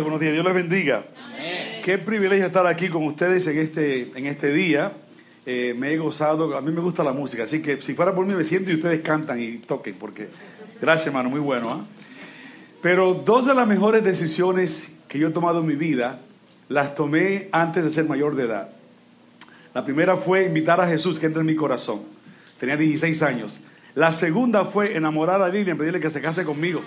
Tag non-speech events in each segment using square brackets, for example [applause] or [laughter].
días, buenos días. Dios les bendiga. Qué privilegio estar aquí con ustedes en este, en este día. Eh, me he gozado, a mí me gusta la música, así que si fuera por mí me siento y ustedes cantan y toquen, porque gracias hermano, muy bueno. ¿ah? Pero dos de las mejores decisiones que yo he tomado en mi vida las tomé antes de ser mayor de edad. La primera fue invitar a Jesús que entre en mi corazón. Tenía 16 años. La segunda fue enamorar a Lilian, pedirle que se case conmigo.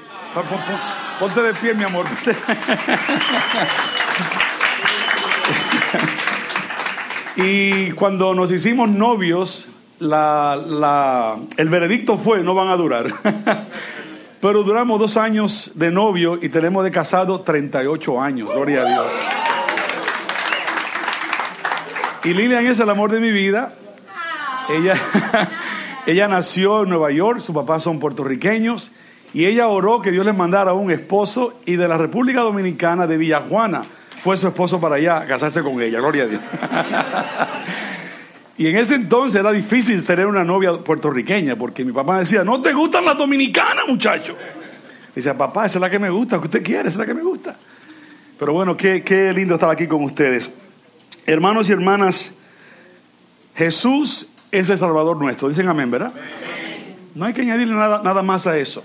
Ponte de pie, mi amor. [laughs] y cuando nos hicimos novios, el veredicto fue, no van a durar. [laughs] Pero duramos dos años de novio y tenemos de casado 38 años, gloria a Dios. Y Lilian es el amor de mi vida. Ella, [laughs] ella nació en Nueva York, sus papás son puertorriqueños y ella oró que Dios le mandara un esposo y de la República Dominicana, de Villajuana, fue su esposo para allá a casarse con ella, gloria a Dios. [laughs] y en ese entonces era difícil tener una novia puertorriqueña porque mi papá decía, no te gustan las dominicanas, muchacho. Dice, papá, esa es la que me gusta, que usted quiere, esa es la que me gusta. Pero bueno, qué, qué lindo estar aquí con ustedes. Hermanos y hermanas, Jesús es el Salvador nuestro. Dicen amén, ¿verdad? No hay que añadirle nada, nada más a eso.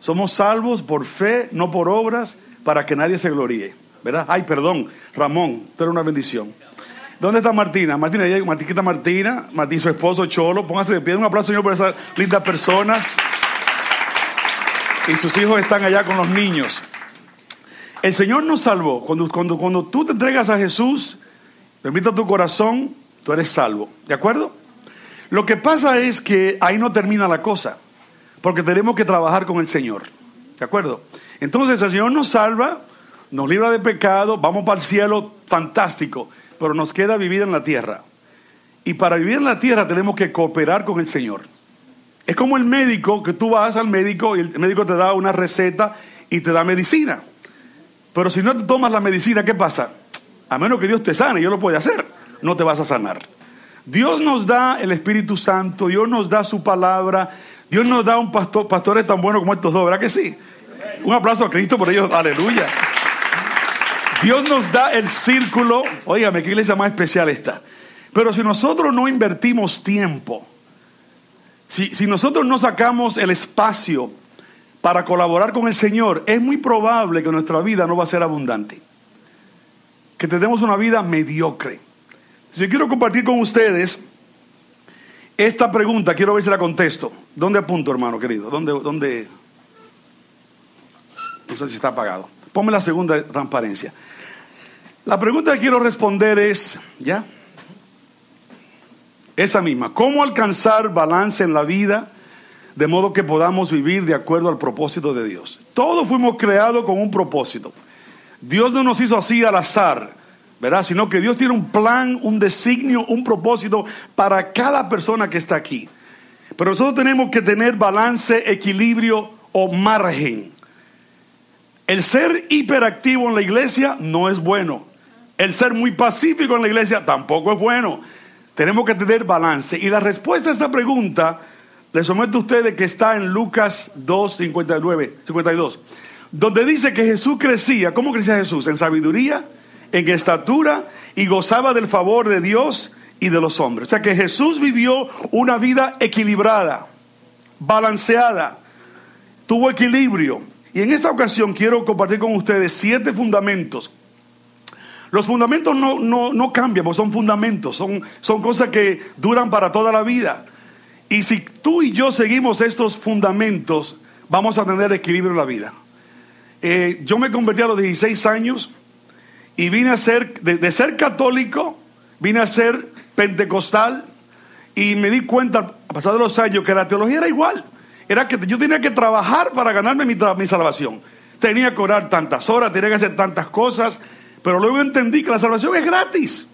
Somos salvos por fe, no por obras, para que nadie se gloríe. ¿Verdad? Ay, perdón, Ramón, tú eres una bendición. ¿Dónde está Martina? Martina, Martina, Martina, Martín, su esposo Cholo. Póngase de pie. Un aplauso, Señor, por esas lindas personas. Y sus hijos están allá con los niños. El Señor nos salvó. Cuando, cuando, cuando tú te entregas a Jesús, Permita tu corazón, tú eres salvo. ¿De acuerdo? Lo que pasa es que ahí no termina la cosa, porque tenemos que trabajar con el Señor. ¿De acuerdo? Entonces el Señor nos salva, nos libra de pecado, vamos para el cielo, fantástico, pero nos queda vivir en la tierra. Y para vivir en la tierra tenemos que cooperar con el Señor. Es como el médico, que tú vas al médico y el médico te da una receta y te da medicina. Pero si no te tomas la medicina, ¿qué pasa? A menos que Dios te sane, yo lo puedo hacer, no te vas a sanar. Dios nos da el Espíritu Santo, Dios nos da su palabra, Dios nos da un pastor, pastores tan buenos como estos dos, ¿verdad que sí? Un aplauso a Cristo por ellos, aleluya. Dios nos da el círculo, óigame, qué iglesia más especial está. Pero si nosotros no invertimos tiempo, si, si nosotros no sacamos el espacio para colaborar con el Señor, es muy probable que nuestra vida no va a ser abundante que tenemos una vida mediocre. Yo quiero compartir con ustedes esta pregunta, quiero ver si la contesto. ¿Dónde apunto, hermano querido? ¿Dónde, dónde? No sé si está apagado. Ponme la segunda transparencia. La pregunta que quiero responder es, ¿ya? Esa misma. ¿Cómo alcanzar balance en la vida de modo que podamos vivir de acuerdo al propósito de Dios? Todos fuimos creados con un propósito. Dios no nos hizo así al azar, ¿verdad? Sino que Dios tiene un plan, un designio, un propósito para cada persona que está aquí. Pero nosotros tenemos que tener balance, equilibrio o margen. El ser hiperactivo en la iglesia no es bueno. El ser muy pacífico en la iglesia tampoco es bueno. Tenemos que tener balance. Y la respuesta a esta pregunta le someto a ustedes que está en Lucas 2, 59, 52 donde dice que Jesús crecía. ¿Cómo crecía Jesús? En sabiduría, en estatura y gozaba del favor de Dios y de los hombres. O sea que Jesús vivió una vida equilibrada, balanceada, tuvo equilibrio. Y en esta ocasión quiero compartir con ustedes siete fundamentos. Los fundamentos no, no, cambian, son fundamentos, son, son cosas que duran para toda la vida. Y si tú y yo seguimos estos fundamentos, vamos a tener equilibrio en la vida. Eh, yo me convertí a los 16 años y vine a ser, de, ser católico, vine a ser pentecostal y me di cuenta, a pasar de los años, que la teología era igual. Era que yo tenía que trabajar para ganarme mi, mi salvación. Tenía que orar tantas horas, tenía que hacer tantas cosas, pero luego entendí que la salvación es gratis.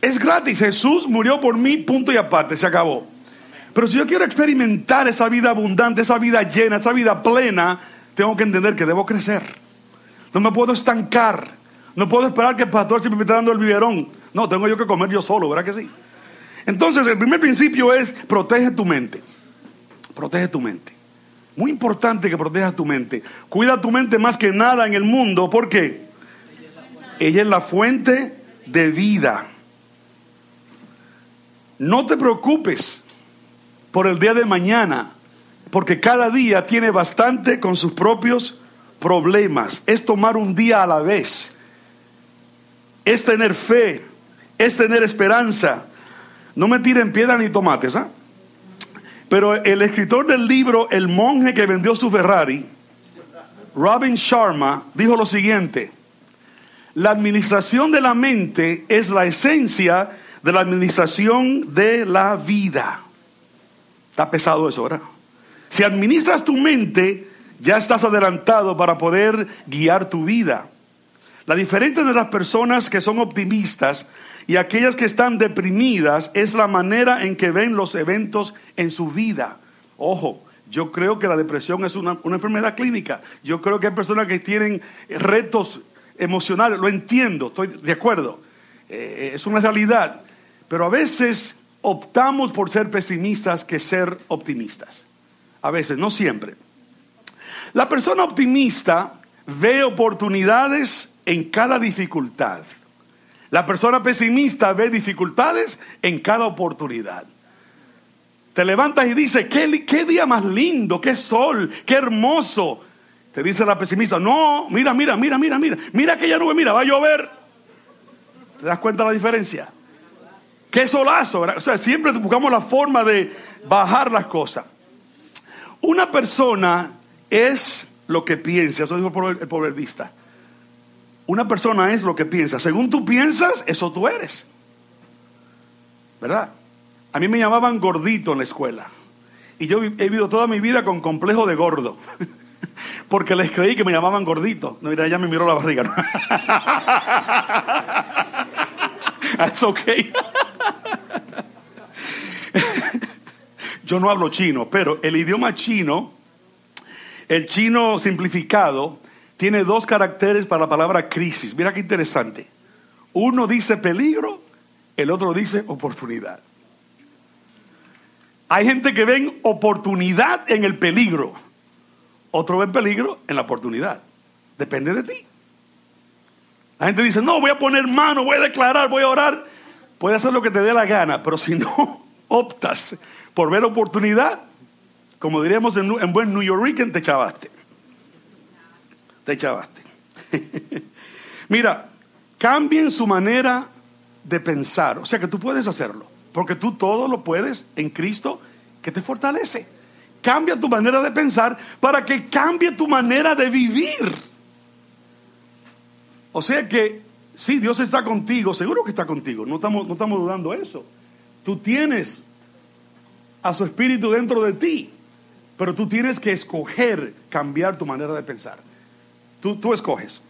Es gratis. Jesús murió por mí, punto y aparte, se acabó. Pero si yo quiero experimentar esa vida abundante, esa vida llena, esa vida plena, tengo que entender que debo crecer. No me puedo estancar. No puedo esperar que el pastor siempre me esté dando el biberón. No, tengo yo que comer yo solo, ¿verdad que sí? Entonces, el primer principio es protege tu mente. Protege tu mente. Muy importante que protejas tu mente. Cuida tu mente más que nada en el mundo. ¿Por qué? Ella es la fuente de vida. No te preocupes por el día de mañana, porque cada día tiene bastante con sus propios problemas. Es tomar un día a la vez. Es tener fe, es tener esperanza. No me tiren piedra ni tomates, ¿ah? Pero el escritor del libro El monje que vendió su Ferrari, Robin Sharma, dijo lo siguiente. La administración de la mente es la esencia de la administración de la vida. Está pesado eso, ¿verdad? Si administras tu mente, ya estás adelantado para poder guiar tu vida. La diferencia de las personas que son optimistas y aquellas que están deprimidas es la manera en que ven los eventos en su vida. Ojo, yo creo que la depresión es una, enfermedad clínica. Yo creo que hay personas que tienen retos emocionales, lo entiendo, estoy de acuerdo, eh, es una realidad, pero a veces optamos por ser pesimistas que ser optimistas. A veces, no siempre. La persona optimista ve oportunidades en cada dificultad. La persona pesimista ve dificultades en cada oportunidad. Te levantas y dices, ¿qué, día más lindo, qué sol, qué hermoso. Te dice la pesimista, no, mira, mira, mira, mira, mira, mira aquella nube, mira, va a llover. ¿Te das cuenta la diferencia? Qué solazo, O sea, siempre buscamos la forma de bajar las cosas. Una persona es lo que piensa, eso dijo el proverbista. Una persona es lo que piensa. Según tú piensas, eso tú eres. ¿Verdad? A mí me llamaban gordito en la escuela. Y yo he vivido toda mi vida con complejo de gordo. [laughs] Porque les creí que me llamaban gordito. No, mira, ella me miró la barriga. [laughs] That's okay. [laughs] Yo no hablo chino, pero el idioma chino, el chino simplificado, tiene dos caracteres para la palabra crisis. Mira qué interesante. Uno dice peligro, el otro dice oportunidad. Hay gente que ven oportunidad en el peligro. Otro ve peligro en la oportunidad. Depende de ti. La gente dice, no, voy a poner mano, voy a declarar, voy a orar. Puedes hacer lo que te dé la gana, pero si no [laughs] optas por ver oportunidad, como diríamos en, en buen New Yorker, te chavaste. Te chavaste. [laughs] Mira, cambien su manera de pensar. O sea que tú puedes hacerlo, porque tú todo lo puedes en Cristo que te fortalece. Cambia tu manera de pensar para que cambie tu manera de vivir. O sea que, sí, Dios está contigo, seguro que está contigo, no estamos, no estamos dudando eso. Tú tienes a su espíritu dentro de ti, pero tú tienes que escoger cambiar tu manera de pensar. Tú, tú escoges.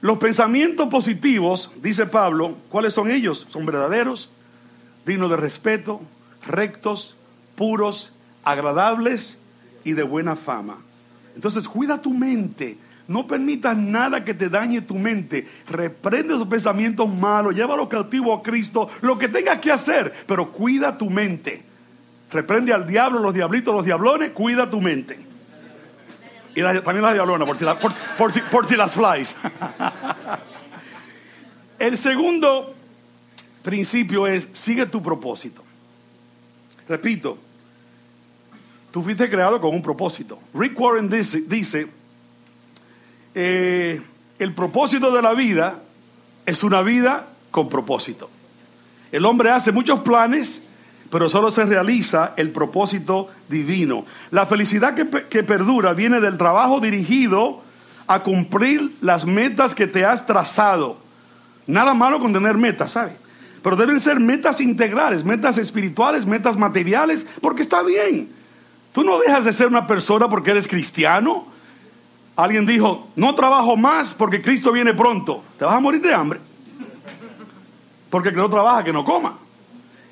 Los pensamientos positivos, dice Pablo, ¿cuáles son ellos? Son verdaderos, dignos de respeto, rectos, puros, agradables y de buena fama. Entonces, cuida tu mente. No permitas nada que te dañe tu mente. Reprende esos pensamientos malos, llévalo cautivo a Cristo, lo que tengas que hacer, pero cuida tu mente. Reprende al diablo, los diablitos, los diablones, cuida tu mente. Y también la diablona, por si, por si las flies. [laughs] El segundo principio es, sigue tu propósito. Repito, Tú fuiste creado con un propósito. Rick Warren dice, eh, el propósito de la vida es una vida con propósito. El hombre hace muchos planes, pero solo se realiza el propósito divino. La felicidad que, que perdura viene del trabajo dirigido a cumplir las metas que te has trazado. Nada malo con tener metas, ¿sabes? Pero deben ser metas integrales, metas espirituales, metas materiales, porque está bien. Tú no dejas de ser una persona porque eres cristiano. Alguien dijo, no trabajo más porque Cristo viene pronto. Te vas a morir de hambre. Porque el que no trabaja, que no coma.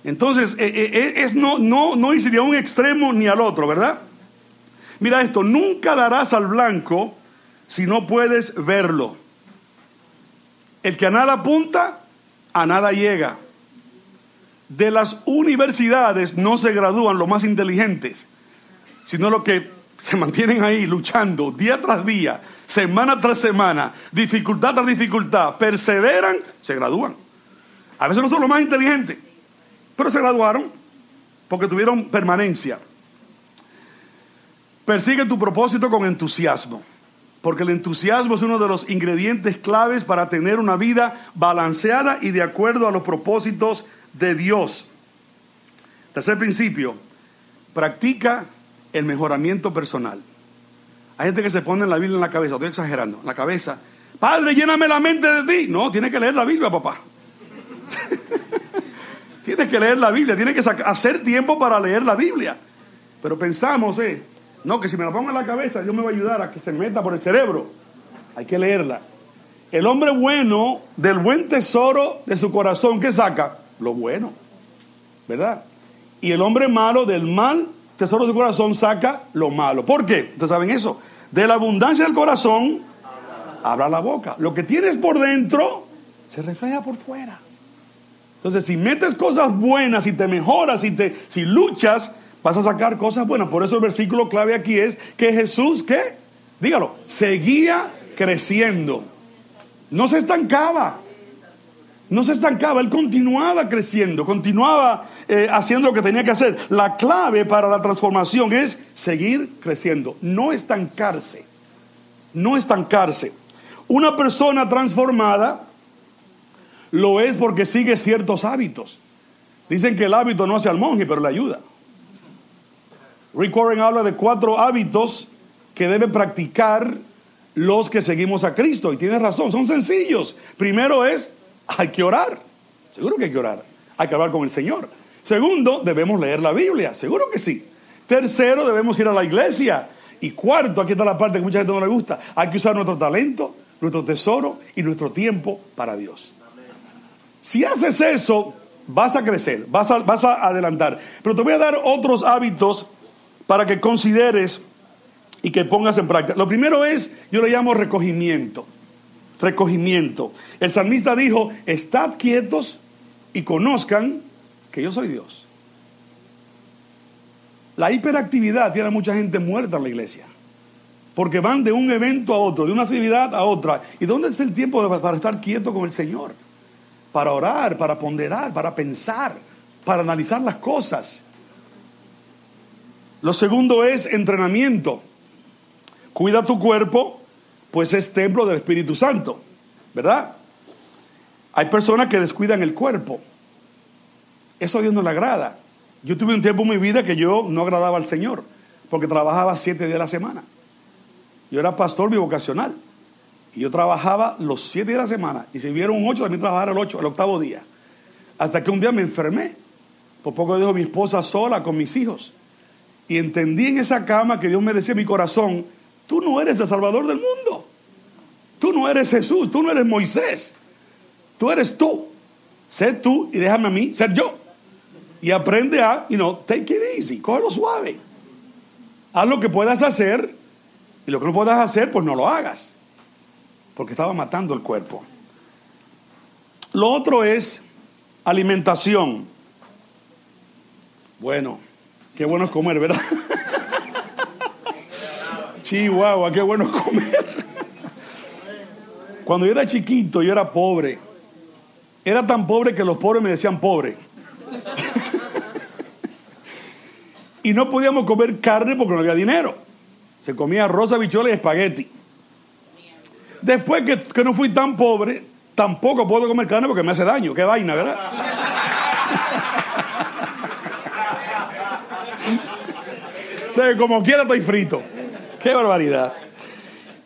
Entonces, eh, eh, eh, es no, no, no a un extremo ni al otro, ¿verdad? Mira esto, nunca darás al blanco si no puedes verlo. El que a nada apunta, a nada llega. De las universidades no se gradúan los más inteligentes, sino los que se mantienen ahí luchando día tras día, semana tras semana, dificultad tras dificultad, perseveran, se gradúan. A veces no son los más inteligentes, pero se graduaron porque tuvieron permanencia. Persigue tu propósito con entusiasmo, porque el entusiasmo es uno de los ingredientes claves para tener una vida balanceada y de acuerdo a los propósitos de Dios. Tercer principio, practica el mejoramiento personal. Hay gente que se pone la Biblia en la cabeza, estoy exagerando, en la cabeza. Padre, lléname la mente de ti. No, tiene que leer la Biblia, papá. [laughs] tienes que leer la Biblia, tienes que hacer tiempo para leer la Biblia. Pero pensamos, eh, no, que si me la pongo en la cabeza, Dios me va a ayudar a que se meta por el cerebro. Hay que leerla. El hombre bueno del buen tesoro de su corazón, ¿qué saca? Lo bueno. ¿Verdad? Y el hombre malo del mal tesoro de su corazón saca lo malo. ¿Por qué? Ustedes saben eso. De la abundancia del corazón habla la boca. Lo que tienes por dentro se refleja por fuera. Entonces, si metes cosas buenas, si te mejoras, si, te, si luchas, vas a sacar cosas buenas. Por eso el versículo clave aquí es que Jesús, ¿qué? Dígalo, seguía creciendo. No se estancaba no se estancaba, él continuaba creciendo, continuaba eh, haciendo lo que tenía que hacer. La clave para la transformación es seguir creciendo, no estancarse, no estancarse. Una persona transformada lo es porque sigue ciertos hábitos. Dicen que el hábito no hace al monje, pero le ayuda. Rick Warren habla de cuatro hábitos que deben practicar los que seguimos a Cristo. Y tiene razón, son sencillos. Primero es hay que orar. Seguro que hay que orar. Hay que hablar con el Señor. Segundo, debemos leer la Biblia. Seguro que sí. Tercero, debemos ir a la iglesia. Y cuarto, aquí está la parte que mucha gente no le gusta. Hay que usar nuestro talento, nuestro tesoro y nuestro tiempo para Dios. Si haces eso, vas a crecer, vas a, vas a adelantar. Pero te voy a dar otros hábitos para que consideres y que pongas en práctica. Lo primero es, yo le llamo recogimiento recogimiento. El salmista dijo, estad quietos y conozcan que yo soy Dios. La hiperactividad tiene a mucha gente muerta en la iglesia. Porque van de un evento a otro, de una actividad a otra. ¿Y dónde está el tiempo para estar quieto con el Señor? Para orar, para ponderar, para pensar, para analizar las cosas. Lo segundo es entrenamiento. Cuida tu cuerpo pues es templo del Espíritu Santo, ¿verdad? Hay personas que descuidan el cuerpo. Eso a Dios no le agrada. Yo tuve un tiempo en mi vida que yo no agradaba al Señor, porque trabajaba siete días a la semana. Yo era pastor bivocacional. Y yo trabajaba los siete días de la semana. Y si vieron ocho, también trabajaba el ocho, el octavo día. Hasta que un día me enfermé. Por poco dijo mi esposa sola con mis hijos. Y entendí en esa cama que Dios me decía en mi corazón, Tú no eres el Salvador del mundo. Tú no eres Jesús, tú no eres Moisés. Tú eres tú. Sé tú y déjame a mí ser yo. Y aprende a, you know, take it easy, cógelo suave. Haz lo que puedas hacer y lo que no puedas hacer, pues no lo hagas. Porque estaba matando el cuerpo. Lo otro es alimentación. Bueno, qué bueno es comer, ¿verdad? [laughs] Chihuahua, qué bueno comer. Cuando yo era chiquito, yo era pobre. Era tan pobre que los pobres me decían pobre. [laughs] y no podíamos comer carne porque no había dinero. Se comía arroz, habichuela y espagueti. Después que, que, no fui tan pobre, tampoco puedo comer carne porque me hace daño. Qué vaina, ¿verdad? [laughs] como quiera estoy frito. Qué barbaridad.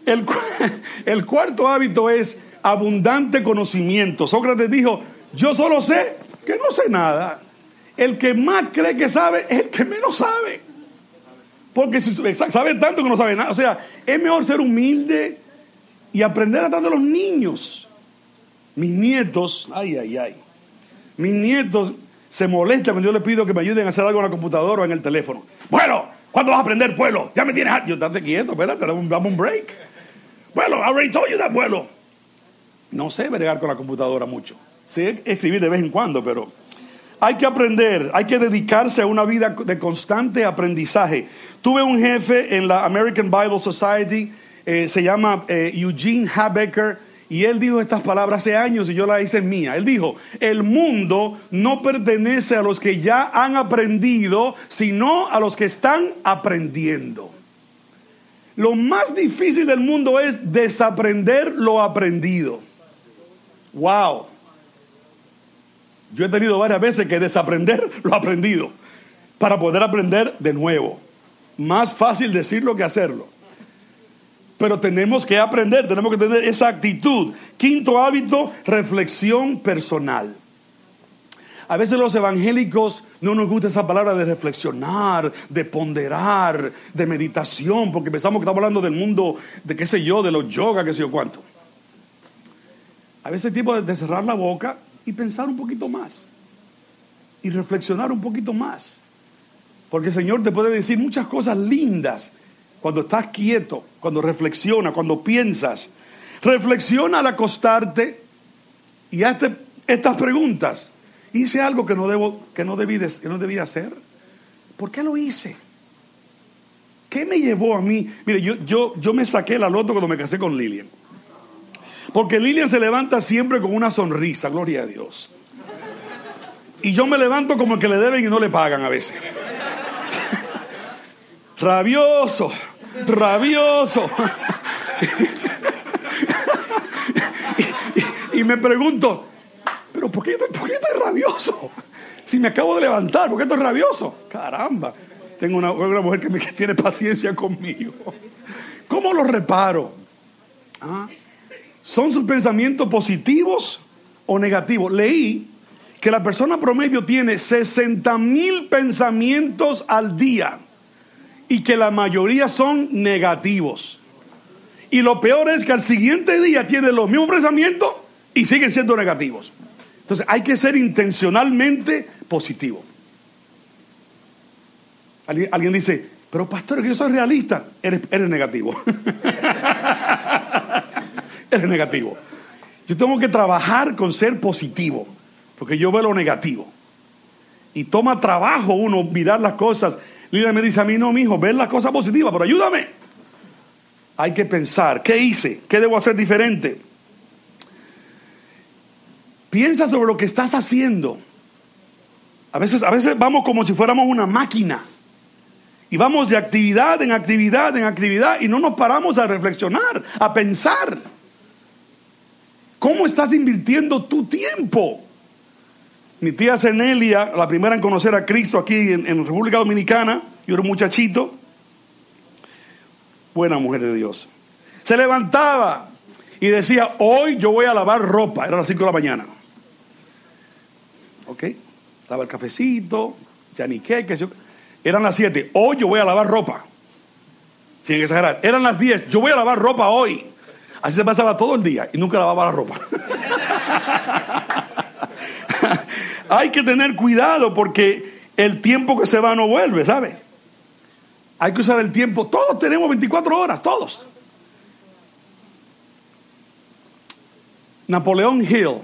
[laughs] El, cuarto hábito es abundante conocimiento. Sócrates dijo, yo solo sé que no sé nada. El que más cree que sabe es el que menos sabe. Porque si sabe tanto que no sabe nada. O sea, es mejor ser humilde y aprender a de los niños. Mis nietos, ay, ay, ay. Mis nietos se molestan cuando yo les pido que me ayuden a hacer algo en la computadora o en el teléfono. Bueno, ¿Cuándo vas a aprender pueblo? Ya me tienes. Yo, estate quieto, espérate, dame un break. Bueno, I already told you that, vuelo. No sé bregar con la computadora mucho. Sé escribir de vez en cuando, pero hay que aprender, hay que dedicarse a una vida de constante aprendizaje. Tuve un jefe en la American Bible Society eh, se llama eh, Eugene Habecker y él dijo estas palabras hace años y yo la hice mía. Él dijo, el mundo no pertenece a los que ya han aprendido, sino a los que están aprendiendo. Lo más difícil del mundo es desaprender lo aprendido. Wow. Yo he tenido varias veces que desaprender [laughs] lo aprendido para poder aprender de nuevo. Más fácil decirlo que hacerlo. Pero tenemos que aprender, tenemos que tener esa actitud. Quinto hábito, reflexión personal. A veces los evangélicos no nos gusta esa palabra de reflexionar, de ponderar, de meditación, porque pensamos que estamos hablando del mundo de qué sé yo, de los yoga, qué sé yo cuánto. A veces es tiempo de cerrar la boca y pensar un poquito más. Y reflexionar un poquito más. Porque el Señor te puede decir muchas cosas lindas cuando estás quieto, cuando reflexionas, cuando piensas. Reflexiona al acostarte y hazte estas preguntas. ¿Hice algo que no, debo, que no, debí, que no debía hacer? ¿Por qué lo hice? ¿Qué me llevó a mí? Mire, yo, yo, yo me saqué la loto cuando me casé con Lilian. Porque Lilian se levanta siempre con una sonrisa, gloria a Dios. Y yo me levanto como el que le deben y no le pagan a veces. [laughs] rabioso, rabioso. y, me pregunto, pero ¿por qué, estoy, ¿por qué estoy rabioso? Si me acabo de levantar, ¿por qué estoy rabioso? Caramba, tengo una, mujer que, me, tiene paciencia conmigo. ¿Cómo lo reparo? ¿Ah? ¿Son sus pensamientos positivos o negativos? Leí que la persona promedio tiene 60 mil pensamientos al día y que la mayoría son negativos. Y lo peor es que al siguiente día tiene los mismos pensamientos y siguen siendo negativos. Entonces hay que ser intencionalmente positivo. Alguien, dice, pero pastor, que yo soy realista. Eres, eres negativo. [laughs] eres negativo. Yo tengo que trabajar con ser positivo, porque yo veo lo negativo. Y toma trabajo uno mirar las cosas Lila me dice a mí, no, mi hijo, ver las cosas positivas, pero ayúdame. Hay que pensar, ¿qué hice? ¿Qué debo hacer diferente? Piensa sobre lo que estás haciendo. A veces, a veces vamos como si fuéramos una máquina. Y vamos de actividad en actividad en actividad y no nos paramos a reflexionar, a pensar. ¿Cómo estás invirtiendo tu tiempo? Mi tía Zenelia, la primera en conocer a Cristo aquí en, República Dominicana, yo era un muchachito, buena mujer de Dios. Se levantaba y decía, hoy yo voy a lavar ropa, era las 5 de la mañana. ¿Ok? Estaba el cafecito, ya ni qué, que Eran las 7, hoy yo voy a lavar ropa. Sin exagerar, eran las 10, yo voy a lavar ropa hoy. Así se pasaba todo el día y nunca lavaba la ropa. [laughs] Hay que tener cuidado porque el tiempo que se va no vuelve, ¿sabe? Hay que usar el tiempo. Todos tenemos 24 horas, todos. Napoleón Hill,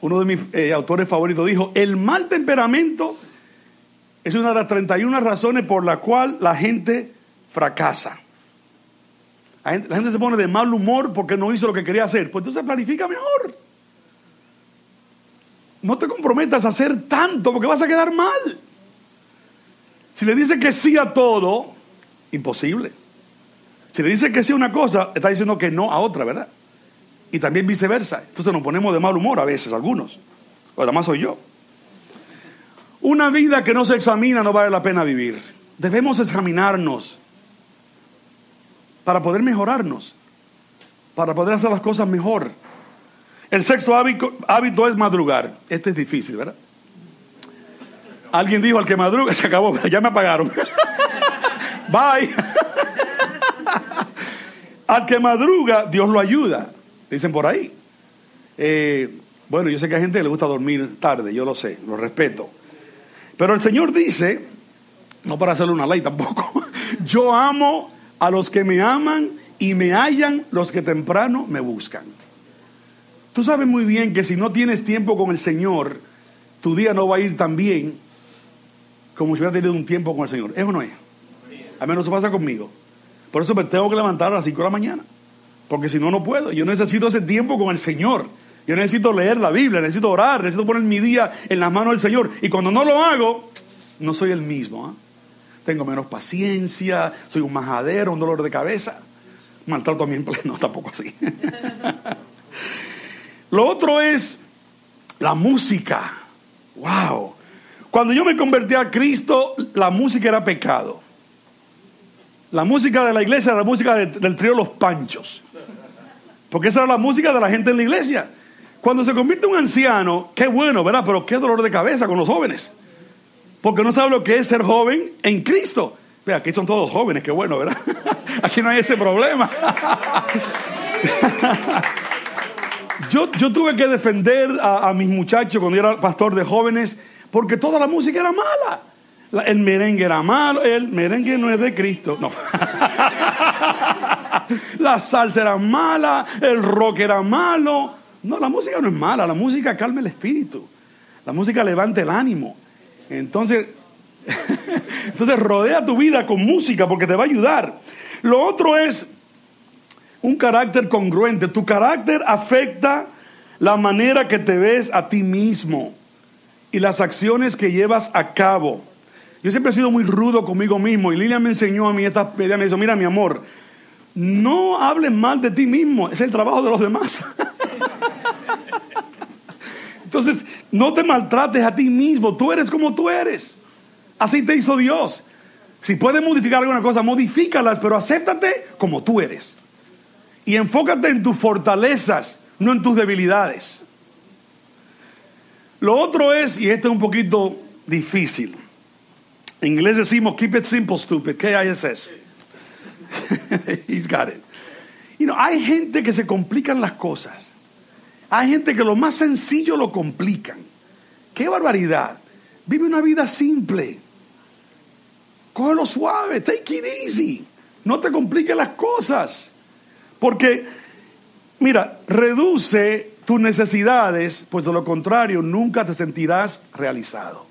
uno de mis eh, autores favoritos, dijo, el mal temperamento es una de las 31 razones por la cual la gente fracasa. La gente, la gente se pone de mal humor porque no hizo lo que quería hacer. Pues entonces planifica mejor. No te comprometas a hacer tanto porque vas a quedar mal. Si le dice que sí a todo, imposible. Si le dice que sí a una cosa, está diciendo que no a otra, ¿verdad? Y también viceversa. Entonces nos ponemos de mal humor a veces, algunos. O además soy yo. Una vida que no se examina no vale la pena vivir. Debemos examinarnos para poder mejorarnos, para poder hacer las cosas mejor. El sexto hábito, es madrugar. Este es difícil, ¿verdad? Alguien dijo, al que madruga, [laughs] se acabó, ya me apagaron. [laughs] Bye. [laughs] al que madruga, Dios lo ayuda, dicen por ahí. Eh, bueno, yo sé que hay gente le gusta dormir tarde, yo lo sé, lo respeto. Pero el Señor dice, no para hacerle una ley tampoco, yo amo a los que me aman y me hallan los que temprano me buscan. Tú sabes muy bien que si no tienes tiempo con el Señor, tu día no va a ir tan bien como si hubiera tenido un tiempo con el Señor. ¿Es o no es? A menos eso pasa conmigo. Por eso me tengo que levantar a las 5 de la mañana. Porque si no, no puedo. Yo necesito ese tiempo con el Señor. Yo necesito leer la Biblia, necesito orar, necesito poner mi día en las manos del Señor. Y cuando no lo hago, no soy el mismo. ¿ah? Tengo menos paciencia, soy un majadero, un dolor de cabeza. Maltrato a mi no, [laughs] tampoco así. [laughs] lo otro es la música. ¡Wow! Cuando yo me convertí a Cristo, la música era pecado. La música de la iglesia era la música del trío Los Panchos. Porque esa era la música de la gente en la iglesia. Cuando se convierte un anciano, qué bueno, ¿verdad? Pero qué dolor de cabeza con los jóvenes. Porque no sabe lo que es ser joven en Cristo. Vea, aquí son todos jóvenes, qué bueno, ¿verdad? [laughs] Aquí no hay ese problema. [laughs] Yo, yo tuve que defender a, mis muchachos cuando yo era pastor de jóvenes porque toda la música era mala. el merengue era malo, el merengue no es de Cristo, no. [laughs] la salsa era mala, el rock era malo. No, la música no es mala, la música calma el espíritu. La música levanta el ánimo. Entonces, [laughs] entonces rodea tu vida con música porque te va a ayudar. Lo otro es un carácter congruente. Tu carácter afecta la manera que te ves a ti mismo y las acciones que llevas a cabo. Yo siempre he sido muy rudo conmigo mismo y Lilian me enseñó a mí esta ella me dijo, mira mi amor, no hables mal de ti mismo, es el trabajo de los demás. [laughs] Entonces, no te maltrates a ti mismo, tú eres como tú eres. Así te hizo Dios. Si puedes modificar alguna cosa, modifícalas, pero acéptate como tú eres. Y enfócate en tus fortalezas, no en tus debilidades. Lo otro es, y este es un poquito difícil. En inglés decimos, keep it simple, stupid. ¿Qué es eso? [laughs] He's got it. You know, hay gente que se complican las cosas. Hay gente que lo más sencillo lo complican. ¡Qué barbaridad! Vive una vida simple. Cógelo suave, take it easy. No te compliques las cosas. Porque, mira, reduce tus necesidades, pues de lo contrario nunca te sentirás realizado.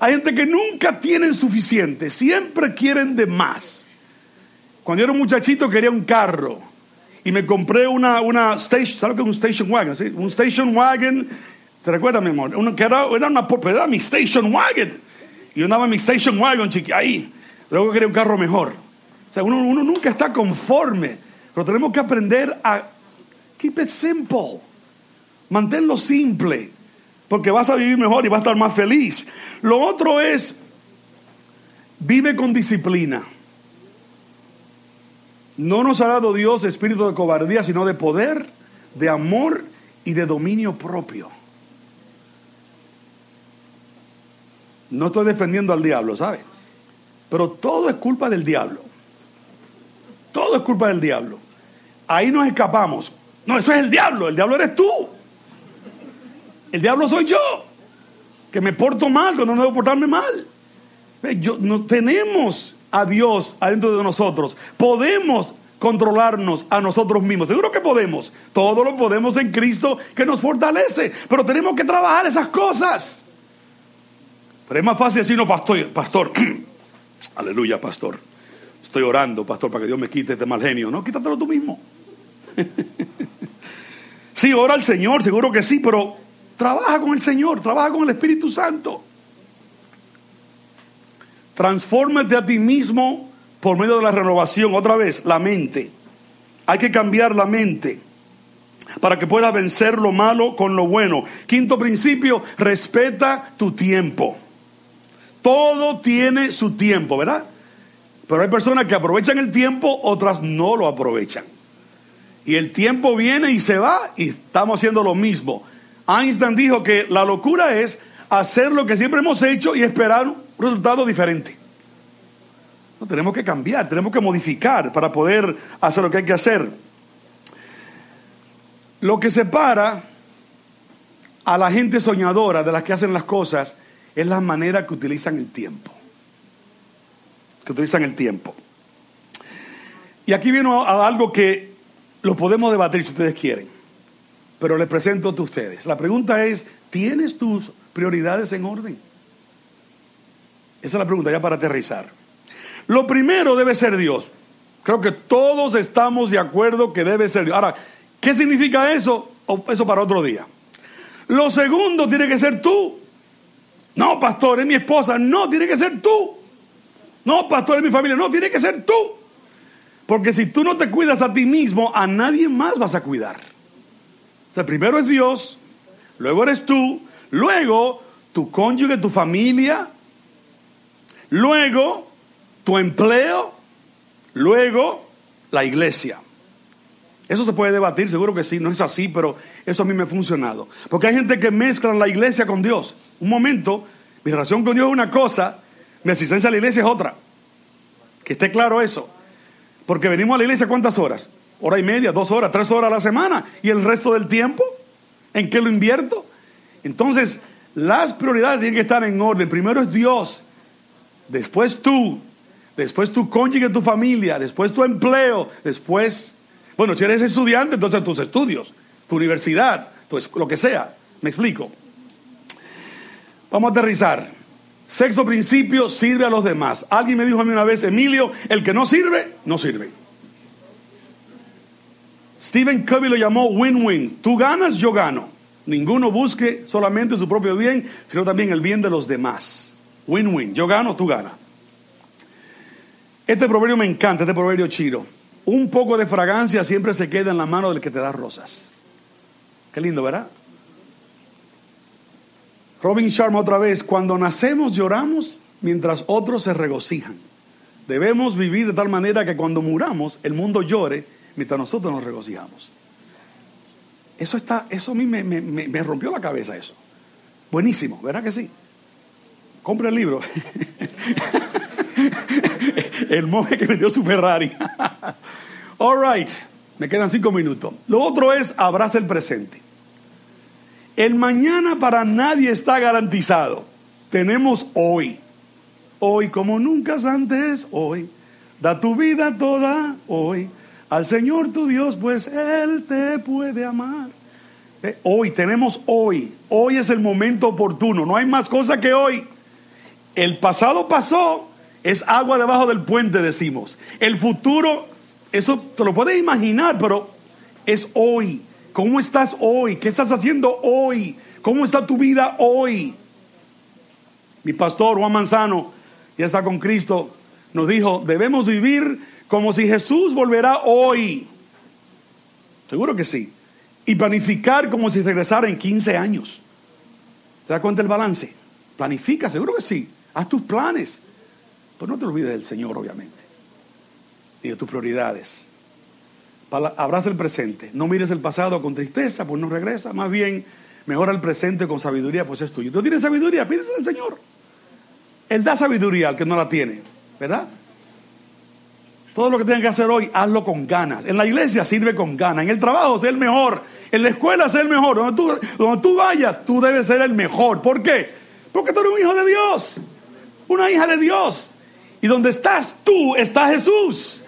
Hay gente que nunca tienen suficiente, siempre quieren de más. Cuando yo era un muchachito quería un carro y me compré una, una station, ¿sabes qué un station wagon? Un station wagon, ¿te recuerdas mi amor? que era, era, una, era mi station wagon. Y yo andaba en mi station wagon, chiqui, ahí. Luego quería un carro mejor. O sea, uno, uno nunca está conforme, pero tenemos que aprender a keep it simple. Manténlo simple, porque vas a vivir mejor y vas a estar más feliz. Lo otro es, vive con disciplina. No nos ha dado Dios espíritu de cobardía, sino de poder, de amor y de dominio propio. No estoy defendiendo al diablo, ¿sabe? Pero todo es culpa del diablo. Todo es culpa del diablo. Ahí nos escapamos. No, eso es el diablo. El diablo eres tú. El diablo soy yo, que me porto mal cuando no debo portarme mal. Yo, no, tenemos a Dios adentro de nosotros. Podemos controlarnos a nosotros mismos. Seguro que podemos. Todo lo podemos en Cristo que nos fortalece. Pero tenemos que trabajar esas cosas. Pero es más fácil decir, no, pastor, pastor, [clears throat] aleluya, pastor. Estoy orando, pastor, para que Dios me quite este mal genio. No, quítatelo tú mismo. [laughs] sí, ora al Señor, seguro que sí, pero Trabaja con el Señor, trabaja con el Espíritu Santo. Transfórmate a ti mismo por medio de la renovación. Otra vez, la mente. Hay que cambiar la mente para que puedas vencer lo malo con lo bueno. Quinto principio, respeta tu tiempo. Todo tiene su tiempo, ¿verdad? Pero hay personas que aprovechan el tiempo, otras no lo aprovechan. Y el tiempo viene y se va y estamos haciendo lo mismo. Einstein dijo que la locura es hacer lo que siempre hemos hecho y esperar un resultado diferente. No, tenemos que cambiar, tenemos que modificar para poder hacer lo que hay que hacer. Lo que separa a la gente soñadora de las que hacen las cosas es la manera que utilizan el tiempo. Que utilizan el tiempo. Y aquí viene algo que lo podemos debatir si ustedes quieren pero les presento a ustedes. La pregunta es, ¿tienes tus prioridades en orden? Esa es la pregunta ya para aterrizar. Lo primero debe ser Dios. Creo que todos estamos de acuerdo que debe ser Dios. Ahora, ¿qué significa eso? Eso para otro día. Lo segundo tiene que ser tú. No, pastor, es mi esposa. No, tiene que ser tú. No, pastor, es mi familia. No, tiene que ser tú. Porque si tú no te cuidas a ti mismo, a nadie más vas a cuidar. O sea, primero es Dios, luego eres tú, luego tu cónyuge, tu familia, luego tu empleo, luego la iglesia. Eso se puede debatir, seguro que sí, no es así, pero eso a mí me ha funcionado. Porque hay gente que mezcla la iglesia con Dios. Un momento, mi relación con Dios es una cosa, mi asistencia a la iglesia es otra. Que esté claro eso. Porque venimos a la iglesia cuántas horas? Hora y media, dos horas, tres horas a la semana. ¿Y el resto del tiempo? ¿En qué lo invierto? Entonces, las prioridades tienen que estar en orden. Primero es Dios, después tú, después tu cónyuge, tu familia, después tu empleo, después, bueno, si eres estudiante, entonces tus estudios, tu universidad, lo que sea. Me explico. Vamos a aterrizar. Sexto principio, sirve a los demás. Alguien me dijo a mí una vez, Emilio, el que no sirve, no sirve. Stephen Covey lo llamó win-win. Tú ganas, yo gano. Ninguno busque solamente su propio bien, sino también el bien de los demás. Win-win. Yo gano, tú ganas. Este proverbio me encanta, este proverbio chino. Un poco de fragancia siempre se queda en la mano del que te da rosas. Qué lindo, ¿verdad? Robin Sharma otra vez, cuando nacemos lloramos mientras otros se regocijan. Debemos vivir de tal manera que cuando muramos el mundo llore mientras nosotros nos regocijamos. Eso está, eso a mí me, me rompió la cabeza eso. Buenísimo, ¿verdad que sí? Compre el libro. [laughs] el monje que vendió su Ferrari. [laughs] All right, me quedan cinco minutos. Lo otro es abraza el presente. El mañana para nadie está garantizado. Tenemos hoy. Hoy como nunca antes, hoy. Da tu vida toda hoy al Señor tu Dios, pues Él te puede amar. Eh, hoy, tenemos hoy. Hoy es el momento oportuno. No hay más cosa que hoy. El pasado pasó, es agua debajo del puente, decimos. El futuro, eso te lo puedes imaginar, pero es hoy. ¿Cómo estás hoy? ¿Qué estás haciendo hoy? ¿Cómo está tu vida hoy? Mi pastor Juan Manzano, ya está con Cristo, nos dijo, debemos vivir como si Jesús volverá hoy. Seguro que sí. Y planificar como si regresara en 15 años. ¿Te das cuenta el balance? Planifica, seguro que sí. Haz tus planes. Pero no te olvides del Señor, obviamente. Y de tus prioridades abraza el presente. No mires el pasado con tristeza, pues no regresa. Más bien, mejora el presente con sabiduría, pues es tuyo. ¿Tú tienes sabiduría? Pídese al Señor. Él da sabiduría al que no la tiene, ¿verdad? Todo lo que tengas que hacer hoy, hazlo con ganas. En la iglesia sirve con ganas. En el trabajo, sé el mejor. En la escuela, sé el mejor. Donde tú, donde tú vayas, tú debes ser el mejor. ¿Por qué? Porque tú eres un hijo de Dios. Una hija de Dios. Y donde estás tú, está Jesús.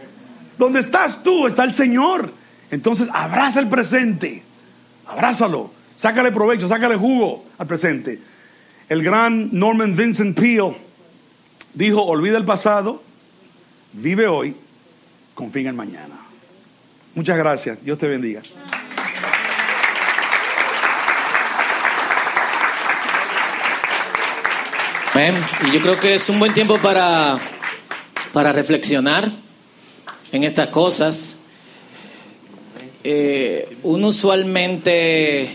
Donde estás tú está el Señor. Entonces abraza el presente. Abrázalo. Sácale provecho, sácale jugo al presente. El gran Norman Vincent Peale dijo, olvida el pasado, vive hoy, confía en mañana. Muchas gracias. Dios te bendiga. Y yo creo que es un buen tiempo para, para reflexionar en estas cosas. Eh, uno usualmente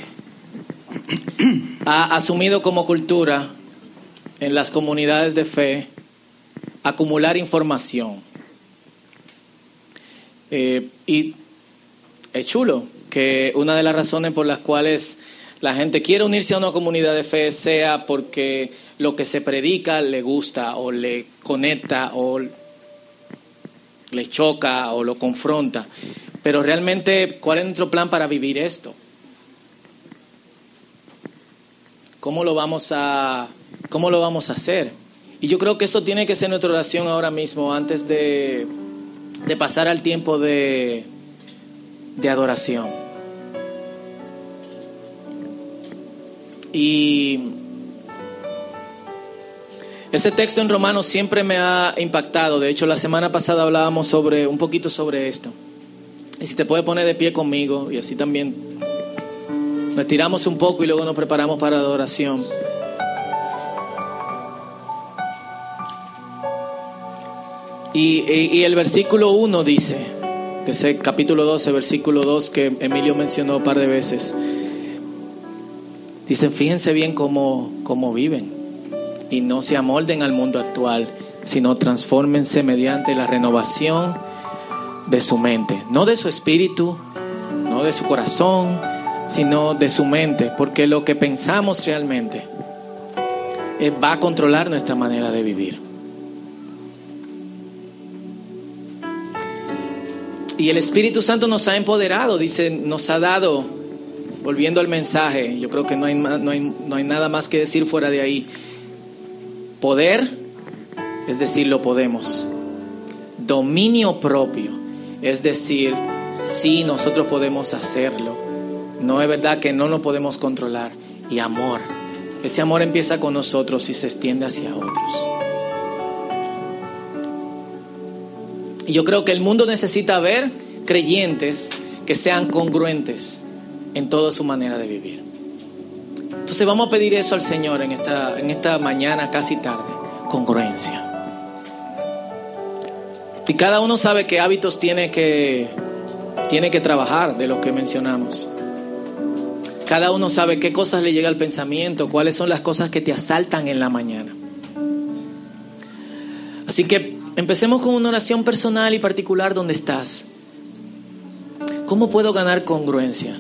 [clears throat] ha asumido como cultura en las comunidades de fe acumular información. Eh, y es chulo que una de las razones por las cuales la gente quiere unirse a una comunidad de fe sea porque lo que se predica le gusta o le conecta o le choca o lo confronta. Pero realmente, ¿cuál es nuestro plan para vivir esto? ¿Cómo lo vamos a, cómo lo vamos a hacer? Y yo creo que eso tiene que ser nuestra oración ahora mismo, antes de, de pasar al tiempo de, de adoración. Y Ese texto en Romanos siempre me ha impactado. De hecho, la semana pasada hablábamos sobre un poquito sobre esto. Y si te puedes poner de pie conmigo y así también nos tiramos un poco y luego nos preparamos para la adoración. Y, el versículo 1 dice, ese capítulo 12, versículo 2 que Emilio mencionó un par de veces, dicen, fíjense bien cómo, cómo viven y no se amolden al mundo actual, sino transfórmense mediante la renovación de su mente, no de su espíritu, no de su corazón, sino de su mente, porque lo que pensamos realmente eh, va a controlar nuestra manera de vivir. Y el Espíritu Santo nos ha empoderado, dice, nos ha dado, volviendo al mensaje, yo creo que no hay, no hay, no hay nada más que decir fuera de ahí. Poder, es decir, lo podemos. Dominio propio, es decir, sí, nosotros podemos hacerlo. No es verdad que no nos podemos controlar. Y amor. Ese amor empieza con nosotros y se extiende hacia otros. Y yo creo que el mundo necesita ver creyentes que sean congruentes en toda su manera de vivir. Entonces vamos a pedir eso al Señor en esta, en esta mañana casi tarde, congruencia. Y cada uno sabe qué hábitos tiene que, tiene que trabajar de lo que mencionamos. Cada uno sabe qué cosas le llega al pensamiento, cuáles son las cosas que te asaltan en la mañana. Así que Empecemos con una oración personal y particular donde estás. ¿Cómo puedo ganar congruencia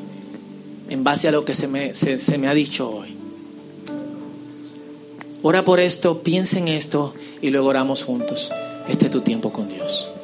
en base a lo que se me, se, me ha dicho hoy? Ora por esto, piensa en esto y luego oramos juntos. Este es tu tiempo con Dios.